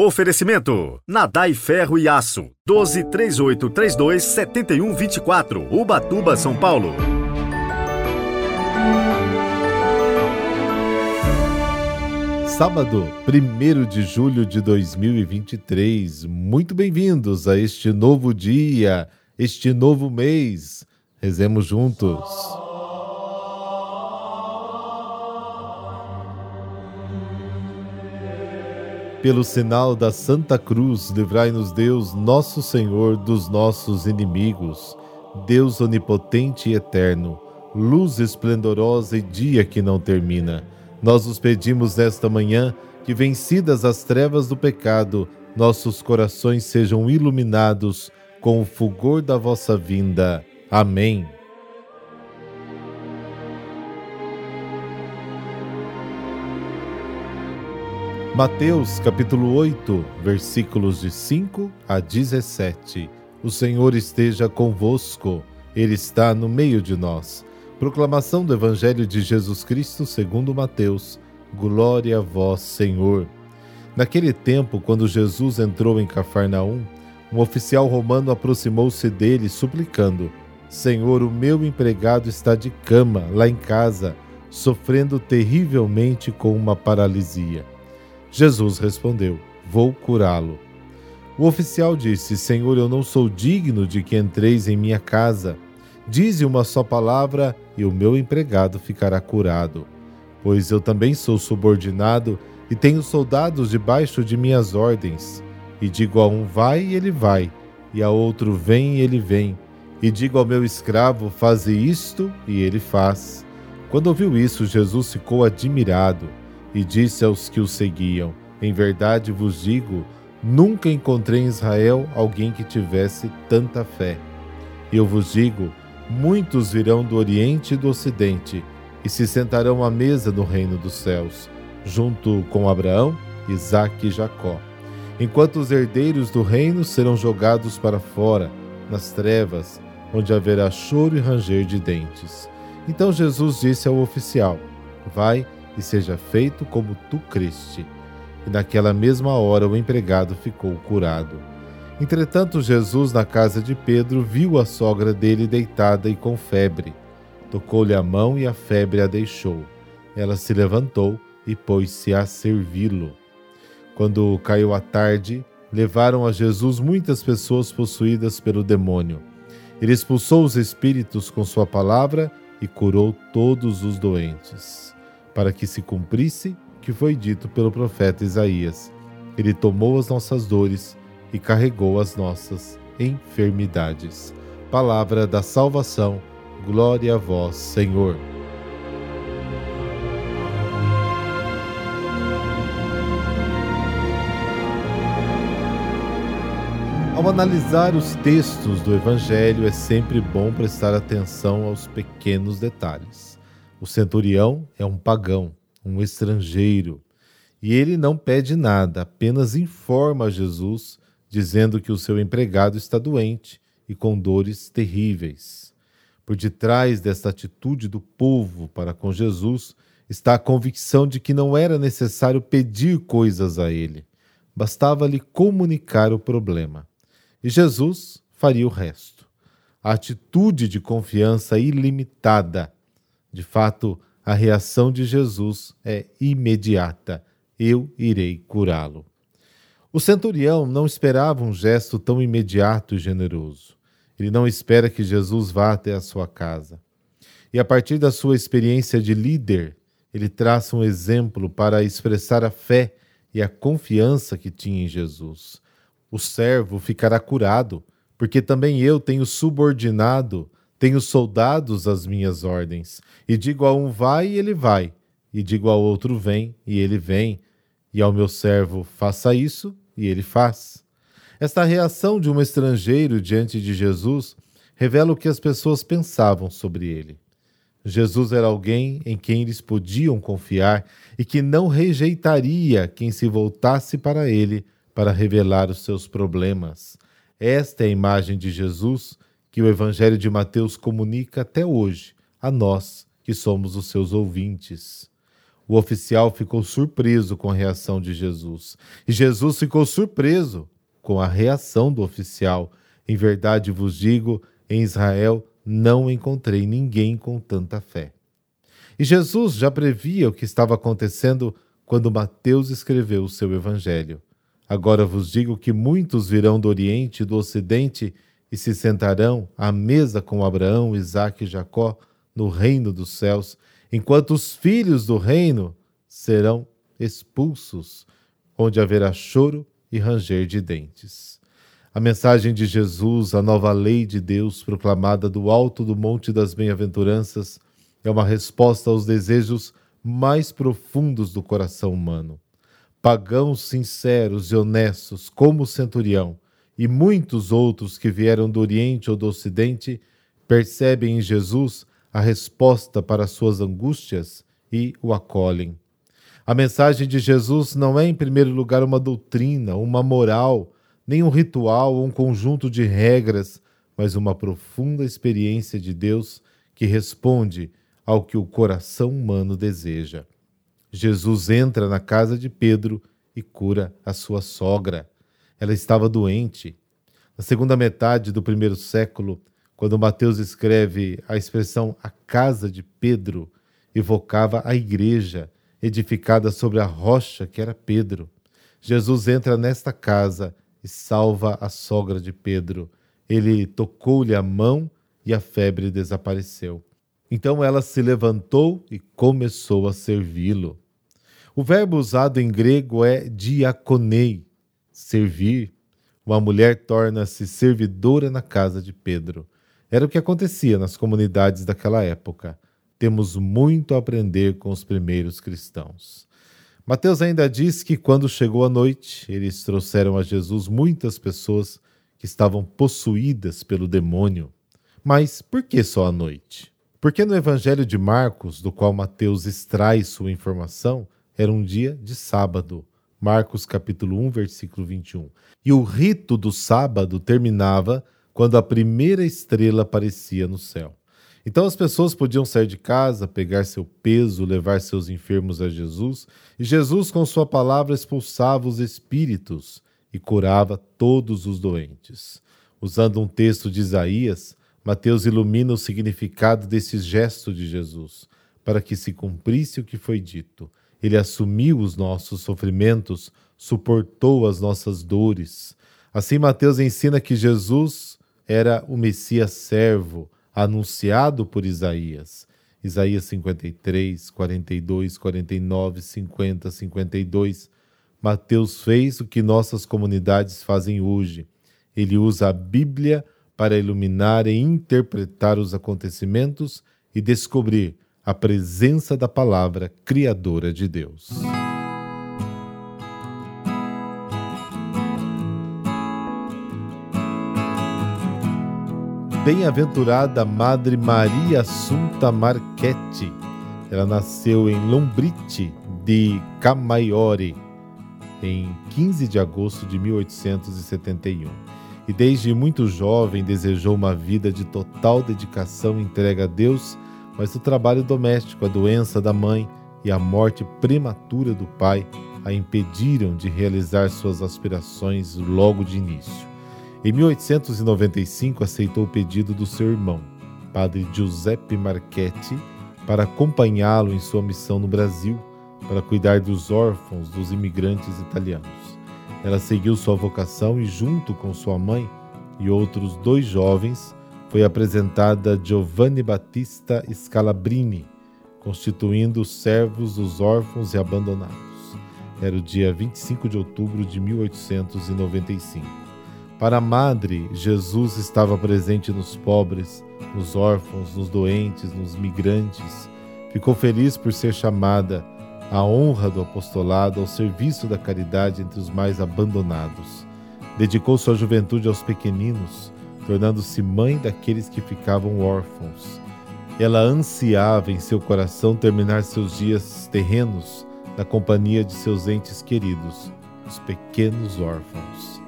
Oferecimento: Nadai Ferro e Aço. 12 3832 7124. Ubatuba, São Paulo. Sábado, 1 de julho de 2023. Muito bem-vindos a este novo dia, este novo mês. Rezemos juntos. Pelo sinal da Santa Cruz, livrai-nos Deus, nosso Senhor, dos nossos inimigos. Deus onipotente e eterno, luz esplendorosa e dia que não termina nós os pedimos nesta manhã que, vencidas as trevas do pecado, nossos corações sejam iluminados com o fulgor da vossa vinda. Amém. Mateus capítulo 8, versículos de 5 a 17. O Senhor esteja convosco, Ele está no meio de nós. Proclamação do Evangelho de Jesus Cristo segundo Mateus. Glória a vós, Senhor. Naquele tempo, quando Jesus entrou em Cafarnaum, um oficial romano aproximou-se dele, suplicando: Senhor, o meu empregado está de cama, lá em casa, sofrendo terrivelmente com uma paralisia. Jesus respondeu: Vou curá-lo. O oficial disse: Senhor, eu não sou digno de que entreis em minha casa Dize uma só palavra e o meu empregado ficará curado. Pois eu também sou subordinado e tenho soldados debaixo de minhas ordens. E digo a um vai e ele vai, e a outro vem e ele vem. E digo ao meu escravo faze isto e ele faz. Quando ouviu isso, Jesus ficou admirado e disse aos que o seguiam: Em verdade vos digo, nunca encontrei em Israel alguém que tivesse tanta fé. Eu vos digo, muitos virão do Oriente e do Ocidente e se sentarão à mesa no reino dos céus, junto com Abraão, Isaque e Jacó, enquanto os herdeiros do reino serão jogados para fora, nas trevas, onde haverá choro e ranger de dentes. Então Jesus disse ao oficial: Vai e seja feito como tu creste. E naquela mesma hora o empregado ficou curado. Entretanto, Jesus, na casa de Pedro, viu a sogra dele deitada e com febre. Tocou-lhe a mão e a febre a deixou. Ela se levantou e pôs-se a servi-lo. Quando caiu a tarde, levaram a Jesus muitas pessoas possuídas pelo demônio. Ele expulsou os espíritos com sua palavra e curou todos os doentes, para que se cumprisse que foi dito pelo profeta Isaías. Ele tomou as nossas dores e carregou as nossas enfermidades. Palavra da salvação, glória a vós, Senhor. Ao analisar os textos do Evangelho, é sempre bom prestar atenção aos pequenos detalhes. O centurião é um pagão, um estrangeiro, e ele não pede nada, apenas informa a Jesus dizendo que o seu empregado está doente e com dores terríveis. Por detrás desta atitude do povo para com Jesus está a convicção de que não era necessário pedir coisas a ele, bastava-lhe comunicar o problema. E Jesus faria o resto. A atitude de confiança ilimitada. De fato, a reação de Jesus é imediata: eu irei curá-lo. O centurião não esperava um gesto tão imediato e generoso. Ele não espera que Jesus vá até a sua casa. E a partir da sua experiência de líder, ele traça um exemplo para expressar a fé e a confiança que tinha em Jesus. O servo ficará curado, porque também eu tenho subordinado, tenho soldados às minhas ordens. E digo a um vai e ele vai, e digo ao outro vem e ele vem, e ao meu servo faça isso, e ele faz. Esta reação de um estrangeiro diante de Jesus revela o que as pessoas pensavam sobre ele. Jesus era alguém em quem eles podiam confiar e que não rejeitaria quem se voltasse para ele para revelar os seus problemas. Esta é a imagem de Jesus que o Evangelho de Mateus comunica até hoje a nós que somos os seus ouvintes. O oficial ficou surpreso com a reação de Jesus. E Jesus ficou surpreso com a reação do oficial. Em verdade vos digo, em Israel não encontrei ninguém com tanta fé. E Jesus já previa o que estava acontecendo quando Mateus escreveu o seu evangelho. Agora vos digo que muitos virão do Oriente e do Ocidente e se sentarão à mesa com Abraão, Isaque e Jacó no reino dos céus, enquanto os filhos do reino serão expulsos, onde haverá choro e ranger de dentes. A mensagem de Jesus, a nova lei de Deus proclamada do alto do Monte das Bem-aventuranças, é uma resposta aos desejos mais profundos do coração humano. Pagãos sinceros e honestos, como o centurião, e muitos outros que vieram do Oriente ou do Ocidente, percebem em Jesus a resposta para suas angústias e o acolhem. A mensagem de Jesus não é, em primeiro lugar, uma doutrina, uma moral, nem um ritual ou um conjunto de regras, mas uma profunda experiência de Deus que responde ao que o coração humano deseja. Jesus entra na casa de Pedro e cura a sua sogra. Ela estava doente. Na segunda metade do primeiro século, quando Mateus escreve a expressão a casa de Pedro, evocava a igreja edificada sobre a rocha que era Pedro. Jesus entra nesta casa e salva a sogra de Pedro. Ele tocou-lhe a mão e a febre desapareceu. Então ela se levantou e começou a servi-lo. O verbo usado em grego é diaconei, servir. Uma mulher torna-se servidora na casa de Pedro. Era o que acontecia nas comunidades daquela época. Temos muito a aprender com os primeiros cristãos. Mateus ainda diz que quando chegou a noite, eles trouxeram a Jesus muitas pessoas que estavam possuídas pelo demônio. Mas por que só à noite? Porque no Evangelho de Marcos, do qual Mateus extrai sua informação, era um dia de sábado. Marcos capítulo 1, versículo 21. E o rito do sábado terminava quando a primeira estrela aparecia no céu. Então as pessoas podiam sair de casa, pegar seu peso, levar seus enfermos a Jesus, e Jesus, com sua palavra, expulsava os espíritos e curava todos os doentes. Usando um texto de Isaías, Mateus ilumina o significado desse gesto de Jesus, para que se cumprisse o que foi dito. Ele assumiu os nossos sofrimentos, suportou as nossas dores. Assim, Mateus ensina que Jesus era o Messias servo, anunciado por Isaías. Isaías 53, 42, 49, 50, 52. Mateus fez o que nossas comunidades fazem hoje. Ele usa a Bíblia para iluminar e interpretar os acontecimentos e descobrir a presença da palavra criadora de Deus. Bem-aventurada Madre Maria Assunta Marchetti. Ela nasceu em Lombrite de Camaiore em 15 de agosto de 1871 e desde muito jovem desejou uma vida de total dedicação e entrega a Deus, mas o trabalho doméstico, a doença da mãe e a morte prematura do pai a impediram de realizar suas aspirações logo de início. Em 1895 aceitou o pedido do seu irmão, padre Giuseppe Marchetti, para acompanhá-lo em sua missão no Brasil, para cuidar dos órfãos dos imigrantes italianos. Ela seguiu sua vocação e, junto com sua mãe e outros dois jovens, foi apresentada Giovanni Battista Scalabrini, constituindo os servos dos órfãos e abandonados. Era o dia 25 de outubro de 1895. Para a madre, Jesus estava presente nos pobres, nos órfãos, nos doentes, nos migrantes. Ficou feliz por ser chamada a honra do apostolado ao serviço da caridade entre os mais abandonados. Dedicou sua juventude aos pequeninos, tornando-se mãe daqueles que ficavam órfãos. Ela ansiava em seu coração terminar seus dias terrenos na companhia de seus entes queridos, os pequenos órfãos.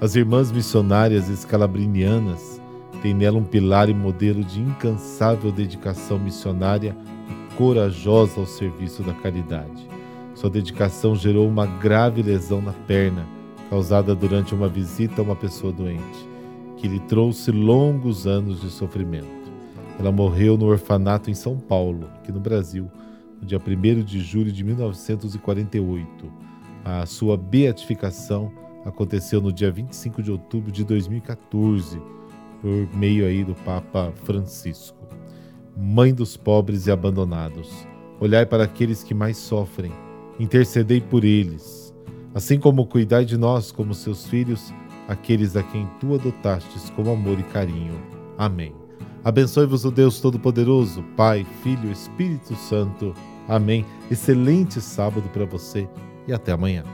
As irmãs missionárias escalabrinianas têm nela um pilar e modelo de incansável dedicação missionária e corajosa ao serviço da caridade. Sua dedicação gerou uma grave lesão na perna, causada durante uma visita a uma pessoa doente, que lhe trouxe longos anos de sofrimento. Ela morreu no orfanato em São Paulo, aqui no Brasil, no dia 1 de julho de 1948. A sua beatificação aconteceu no dia 25 de outubro de 2014, por meio aí do Papa Francisco. Mãe dos pobres e abandonados, olhai para aqueles que mais sofrem, intercedei por eles, assim como cuidai de nós como seus filhos, aqueles a quem tu adotastes com amor e carinho. Amém. Abençoe-vos o Deus Todo-Poderoso, Pai, Filho Espírito Santo. Amém. Excelente sábado para você e até amanhã.